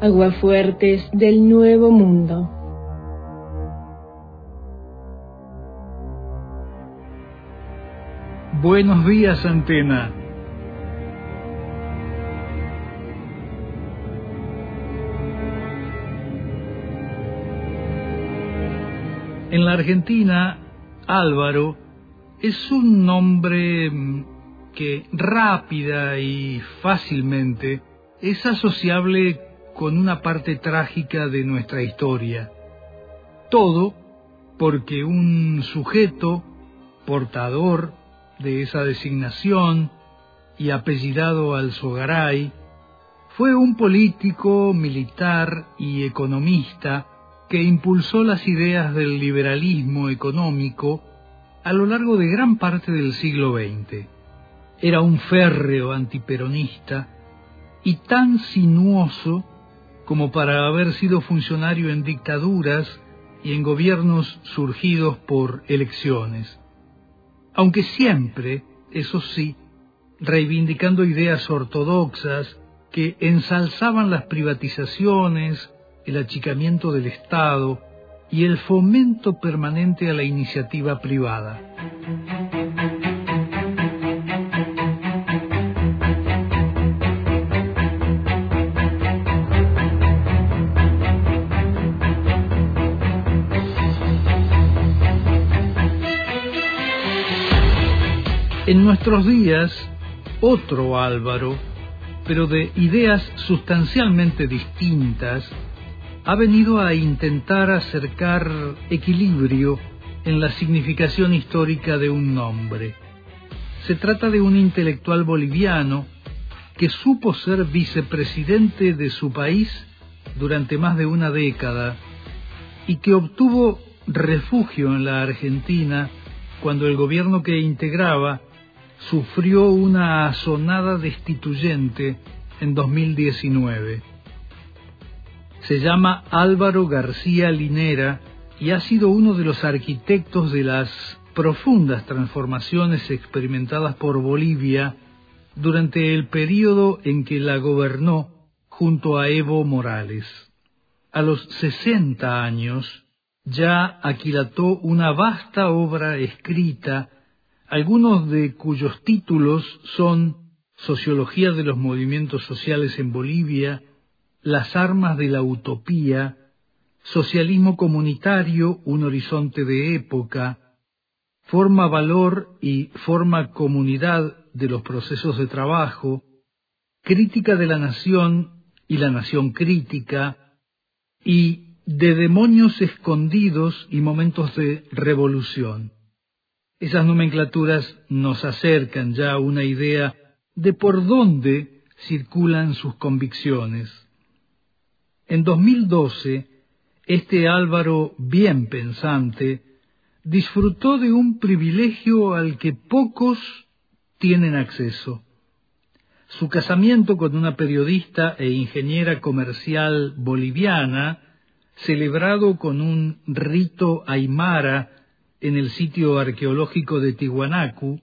aguafuertes del Nuevo Mundo. Buenos días, Antena. En la Argentina, Álvaro es un nombre que rápida y fácilmente es asociable con una parte trágica de nuestra historia. Todo porque un sujeto portador de esa designación y apellidado Alzogaray fue un político, militar y economista que impulsó las ideas del liberalismo económico a lo largo de gran parte del siglo XX. Era un férreo antiperonista y tan sinuoso como para haber sido funcionario en dictaduras y en gobiernos surgidos por elecciones. Aunque siempre, eso sí, reivindicando ideas ortodoxas que ensalzaban las privatizaciones, el achicamiento del Estado y el fomento permanente a la iniciativa privada. En nuestros días, otro Álvaro, pero de ideas sustancialmente distintas, ha venido a intentar acercar equilibrio en la significación histórica de un nombre. Se trata de un intelectual boliviano que supo ser vicepresidente de su país durante más de una década y que obtuvo refugio en la Argentina cuando el gobierno que integraba sufrió una azonada destituyente en 2019. Se llama Álvaro García Linera y ha sido uno de los arquitectos de las profundas transformaciones experimentadas por Bolivia durante el período en que la gobernó junto a Evo Morales. A los 60 años ya aquilató una vasta obra escrita, algunos de cuyos títulos son Sociología de los movimientos sociales en Bolivia, las armas de la utopía, socialismo comunitario, un horizonte de época, forma valor y forma comunidad de los procesos de trabajo, crítica de la nación y la nación crítica, y de demonios escondidos y momentos de revolución. Esas nomenclaturas nos acercan ya a una idea de por dónde circulan sus convicciones. En 2012, este Álvaro bien pensante disfrutó de un privilegio al que pocos tienen acceso. Su casamiento con una periodista e ingeniera comercial boliviana, celebrado con un rito aymara en el sitio arqueológico de Tiwanaku,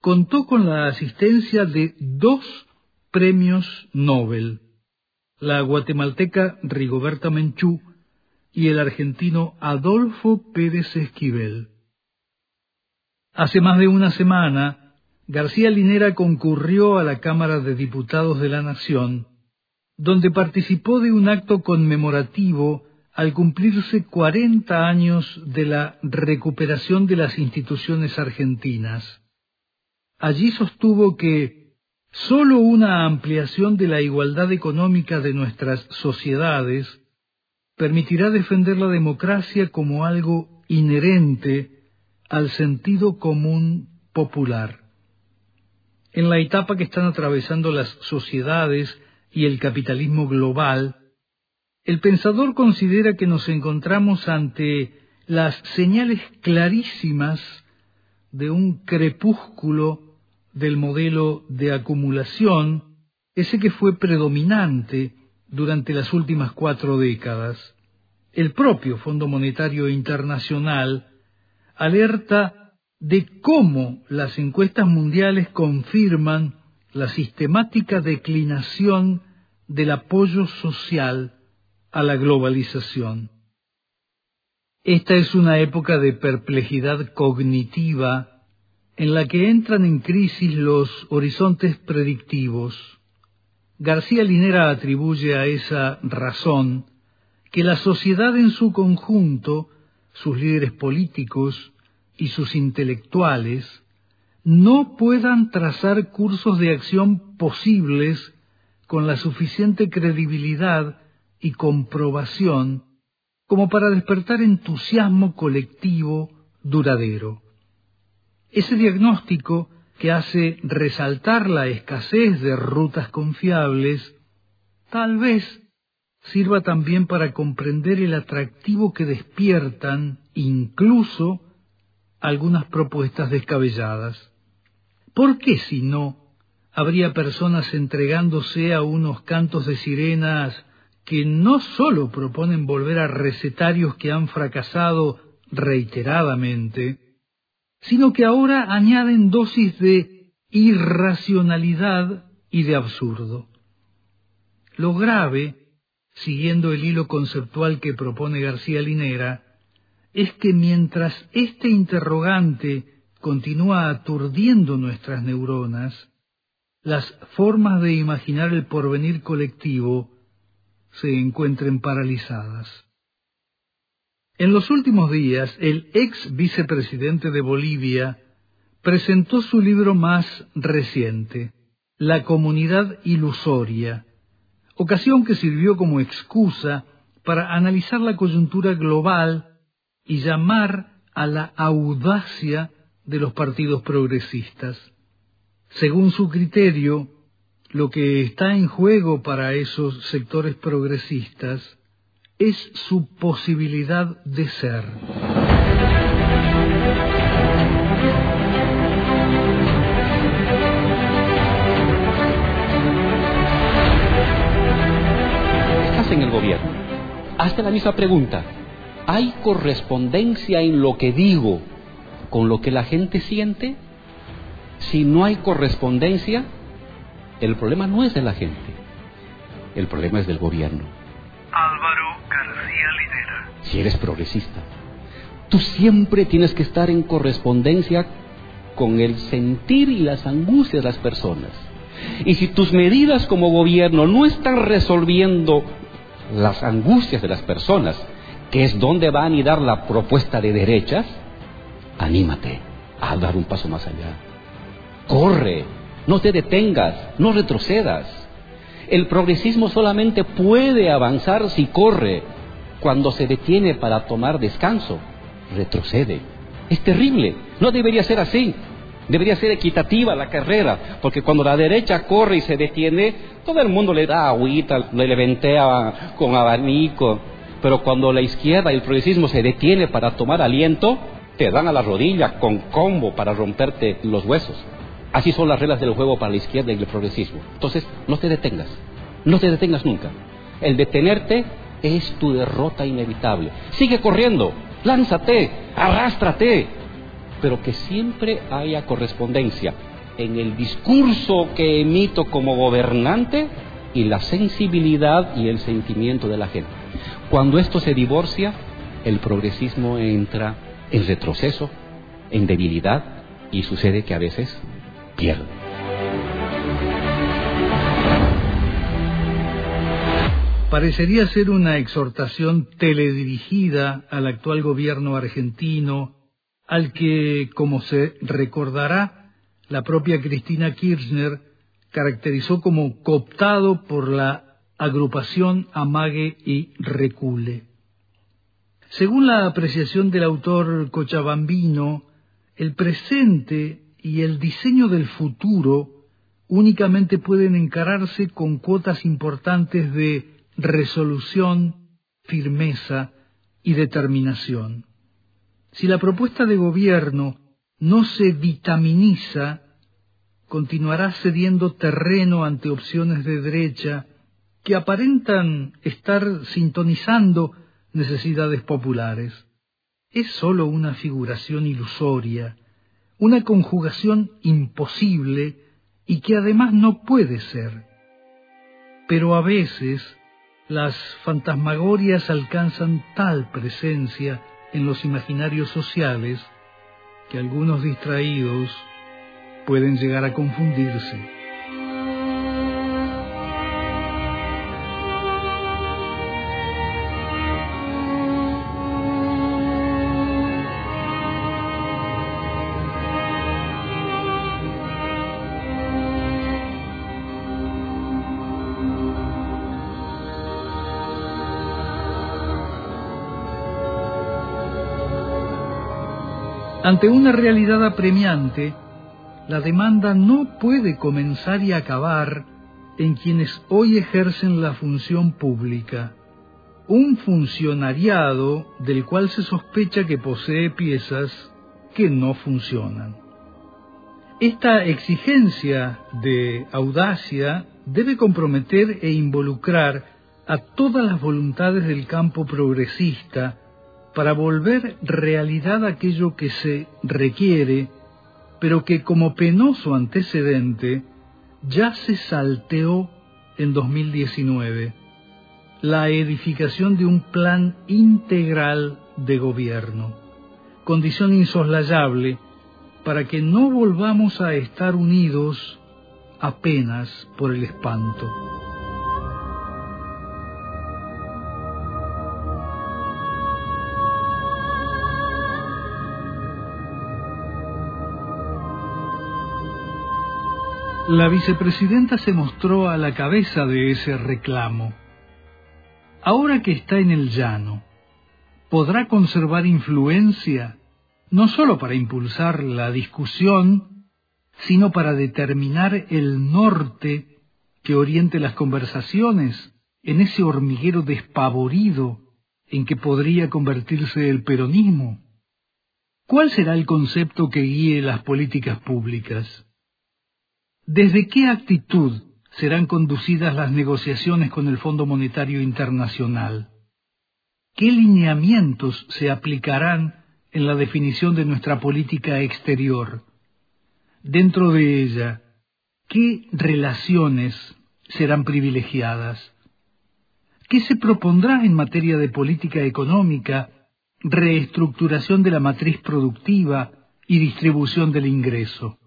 contó con la asistencia de dos premios Nobel la guatemalteca Rigoberta Menchú y el argentino Adolfo Pérez Esquivel. Hace más de una semana, García Linera concurrió a la Cámara de Diputados de la Nación, donde participó de un acto conmemorativo al cumplirse 40 años de la recuperación de las instituciones argentinas. Allí sostuvo que Solo una ampliación de la igualdad económica de nuestras sociedades permitirá defender la democracia como algo inherente al sentido común popular. En la etapa que están atravesando las sociedades y el capitalismo global, el pensador considera que nos encontramos ante las señales clarísimas de un crepúsculo del modelo de acumulación, ese que fue predominante durante las últimas cuatro décadas. El propio Fondo Monetario Internacional alerta de cómo las encuestas mundiales confirman la sistemática declinación del apoyo social a la globalización. Esta es una época de perplejidad cognitiva en la que entran en crisis los horizontes predictivos. García Linera atribuye a esa razón que la sociedad en su conjunto, sus líderes políticos y sus intelectuales, no puedan trazar cursos de acción posibles con la suficiente credibilidad y comprobación como para despertar entusiasmo colectivo duradero. Ese diagnóstico que hace resaltar la escasez de rutas confiables, tal vez sirva también para comprender el atractivo que despiertan incluso algunas propuestas descabelladas. ¿Por qué si no habría personas entregándose a unos cantos de sirenas que no sólo proponen volver a recetarios que han fracasado reiteradamente, sino que ahora añaden dosis de irracionalidad y de absurdo. Lo grave, siguiendo el hilo conceptual que propone García Linera, es que mientras este interrogante continúa aturdiendo nuestras neuronas, las formas de imaginar el porvenir colectivo se encuentren paralizadas. En los últimos días, el ex vicepresidente de Bolivia presentó su libro más reciente, La Comunidad Ilusoria, ocasión que sirvió como excusa para analizar la coyuntura global y llamar a la audacia de los partidos progresistas. Según su criterio, lo que está en juego para esos sectores progresistas es su posibilidad de ser. Estás en el gobierno. Hazte la misma pregunta. ¿Hay correspondencia en lo que digo con lo que la gente siente, si no hay correspondencia, el problema no es de la gente, el problema es del gobierno. Álvaro García Linera. Si eres progresista, tú siempre tienes que estar en correspondencia con el sentir y las angustias de las personas. Y si tus medidas como gobierno no están resolviendo las angustias de las personas, que es donde va a anidar la propuesta de derechas, anímate a dar un paso más allá. Corre, no te detengas, no retrocedas. El progresismo solamente puede avanzar si corre. Cuando se detiene para tomar descanso, retrocede. Es terrible, no debería ser así. Debería ser equitativa la carrera, porque cuando la derecha corre y se detiene, todo el mundo le da agüita, le ventea con abanico. Pero cuando la izquierda y el progresismo se detiene para tomar aliento, te dan a la rodilla con combo para romperte los huesos. Así son las reglas del juego para la izquierda y el progresismo. Entonces, no te detengas, no te detengas nunca. El detenerte es tu derrota inevitable. Sigue corriendo, lánzate, arrástrate, pero que siempre haya correspondencia en el discurso que emito como gobernante y la sensibilidad y el sentimiento de la gente. Cuando esto se divorcia, el progresismo entra en retroceso, en debilidad y sucede que a veces Parecería ser una exhortación teledirigida al actual gobierno argentino, al que, como se recordará, la propia Cristina Kirchner caracterizó como cooptado por la agrupación Amague y Recule. Según la apreciación del autor cochabambino, el presente y el diseño del futuro únicamente pueden encararse con cuotas importantes de resolución, firmeza y determinación. Si la propuesta de gobierno no se vitaminiza, continuará cediendo terreno ante opciones de derecha que aparentan estar sintonizando necesidades populares. Es sólo una figuración ilusoria, una conjugación imposible y que además no puede ser. pero a veces las fantasmagorias alcanzan tal presencia en los imaginarios sociales que algunos distraídos pueden llegar a confundirse. Ante una realidad apremiante, la demanda no puede comenzar y acabar en quienes hoy ejercen la función pública. Un funcionariado del cual se sospecha que posee piezas que no funcionan. Esta exigencia de audacia debe comprometer e involucrar a todas las voluntades del campo progresista para volver realidad aquello que se requiere, pero que como penoso antecedente ya se salteó en 2019, la edificación de un plan integral de gobierno, condición insoslayable para que no volvamos a estar unidos apenas por el espanto. La vicepresidenta se mostró a la cabeza de ese reclamo. Ahora que está en el llano, ¿podrá conservar influencia no sólo para impulsar la discusión, sino para determinar el norte que oriente las conversaciones en ese hormiguero despavorido en que podría convertirse el peronismo? ¿Cuál será el concepto que guíe las políticas públicas? ¿Desde qué actitud serán conducidas las negociaciones con el Fondo Monetario Internacional? ¿Qué lineamientos se aplicarán en la definición de nuestra política exterior? Dentro de ella, ¿qué relaciones serán privilegiadas? ¿Qué se propondrá en materia de política económica, reestructuración de la matriz productiva y distribución del ingreso?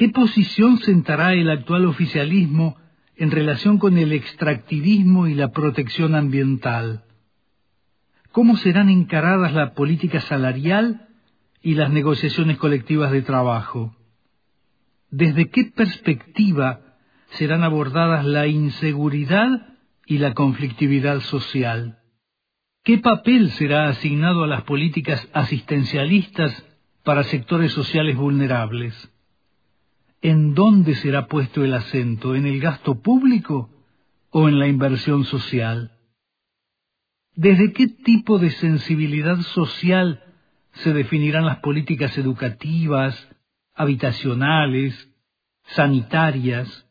¿Qué posición sentará el actual oficialismo en relación con el extractivismo y la protección ambiental? ¿Cómo serán encaradas la política salarial y las negociaciones colectivas de trabajo? ¿Desde qué perspectiva serán abordadas la inseguridad y la conflictividad social? ¿Qué papel será asignado a las políticas asistencialistas para sectores sociales vulnerables? ¿En dónde será puesto el acento? ¿En el gasto público o en la inversión social? ¿Desde qué tipo de sensibilidad social se definirán las políticas educativas, habitacionales, sanitarias?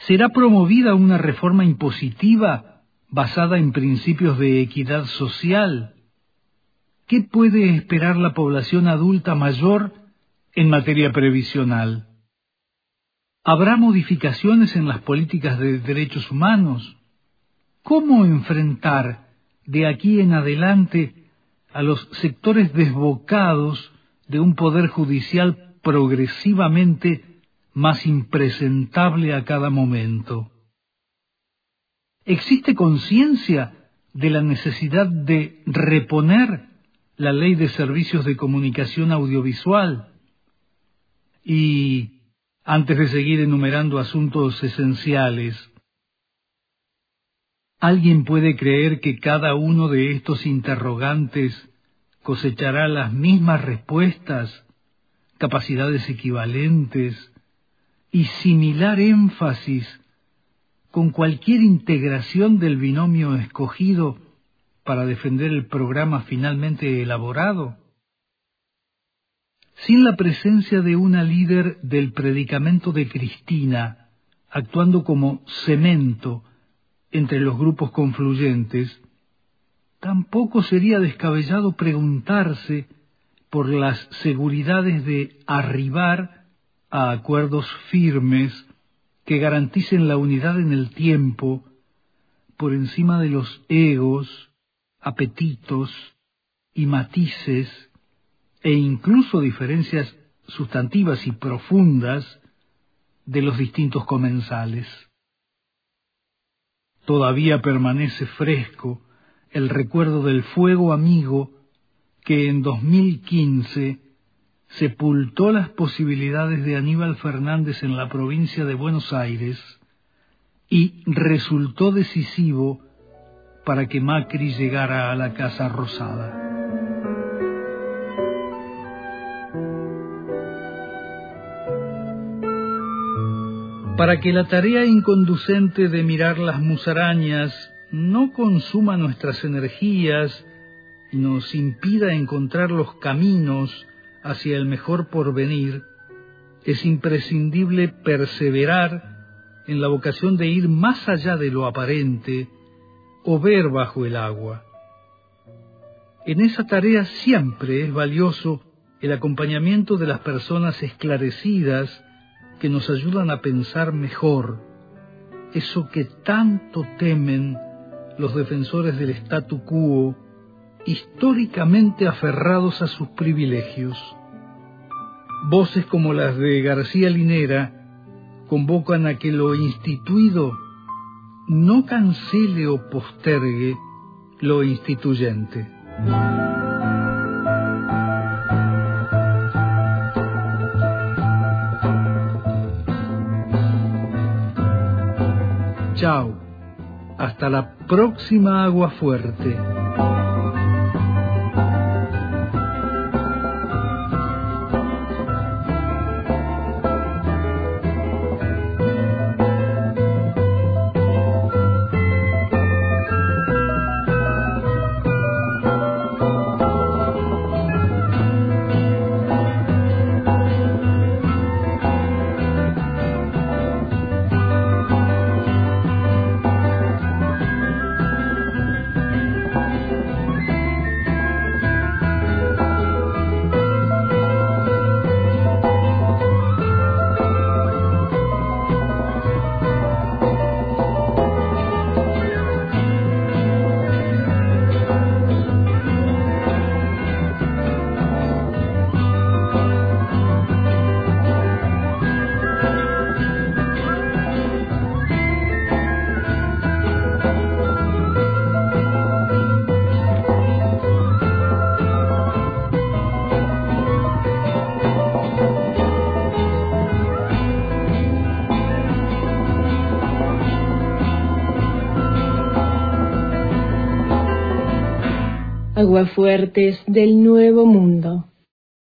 ¿Será promovida una reforma impositiva basada en principios de equidad social? ¿Qué puede esperar la población adulta mayor en materia previsional. ¿Habrá modificaciones en las políticas de derechos humanos? ¿Cómo enfrentar de aquí en adelante a los sectores desbocados de un poder judicial progresivamente más impresentable a cada momento? ¿Existe conciencia de la necesidad de reponer la ley de servicios de comunicación audiovisual? Y antes de seguir enumerando asuntos esenciales, ¿alguien puede creer que cada uno de estos interrogantes cosechará las mismas respuestas, capacidades equivalentes y similar énfasis con cualquier integración del binomio escogido para defender el programa finalmente elaborado? Sin la presencia de una líder del predicamento de Cristina, actuando como cemento entre los grupos confluyentes, tampoco sería descabellado preguntarse por las seguridades de arribar a acuerdos firmes que garanticen la unidad en el tiempo por encima de los egos, apetitos y matices e incluso diferencias sustantivas y profundas de los distintos comensales. Todavía permanece fresco el recuerdo del fuego amigo que en 2015 sepultó las posibilidades de Aníbal Fernández en la provincia de Buenos Aires y resultó decisivo para que Macri llegara a la Casa Rosada. Para que la tarea inconducente de mirar las musarañas no consuma nuestras energías y nos impida encontrar los caminos hacia el mejor porvenir, es imprescindible perseverar en la vocación de ir más allá de lo aparente o ver bajo el agua. En esa tarea siempre es valioso el acompañamiento de las personas esclarecidas que nos ayudan a pensar mejor, eso que tanto temen los defensores del statu quo, históricamente aferrados a sus privilegios. Voces como las de García Linera convocan a que lo instituido no cancele o postergue lo instituyente. Chao. Hasta la próxima agua fuerte. Aguafuertes del Nuevo Mundo.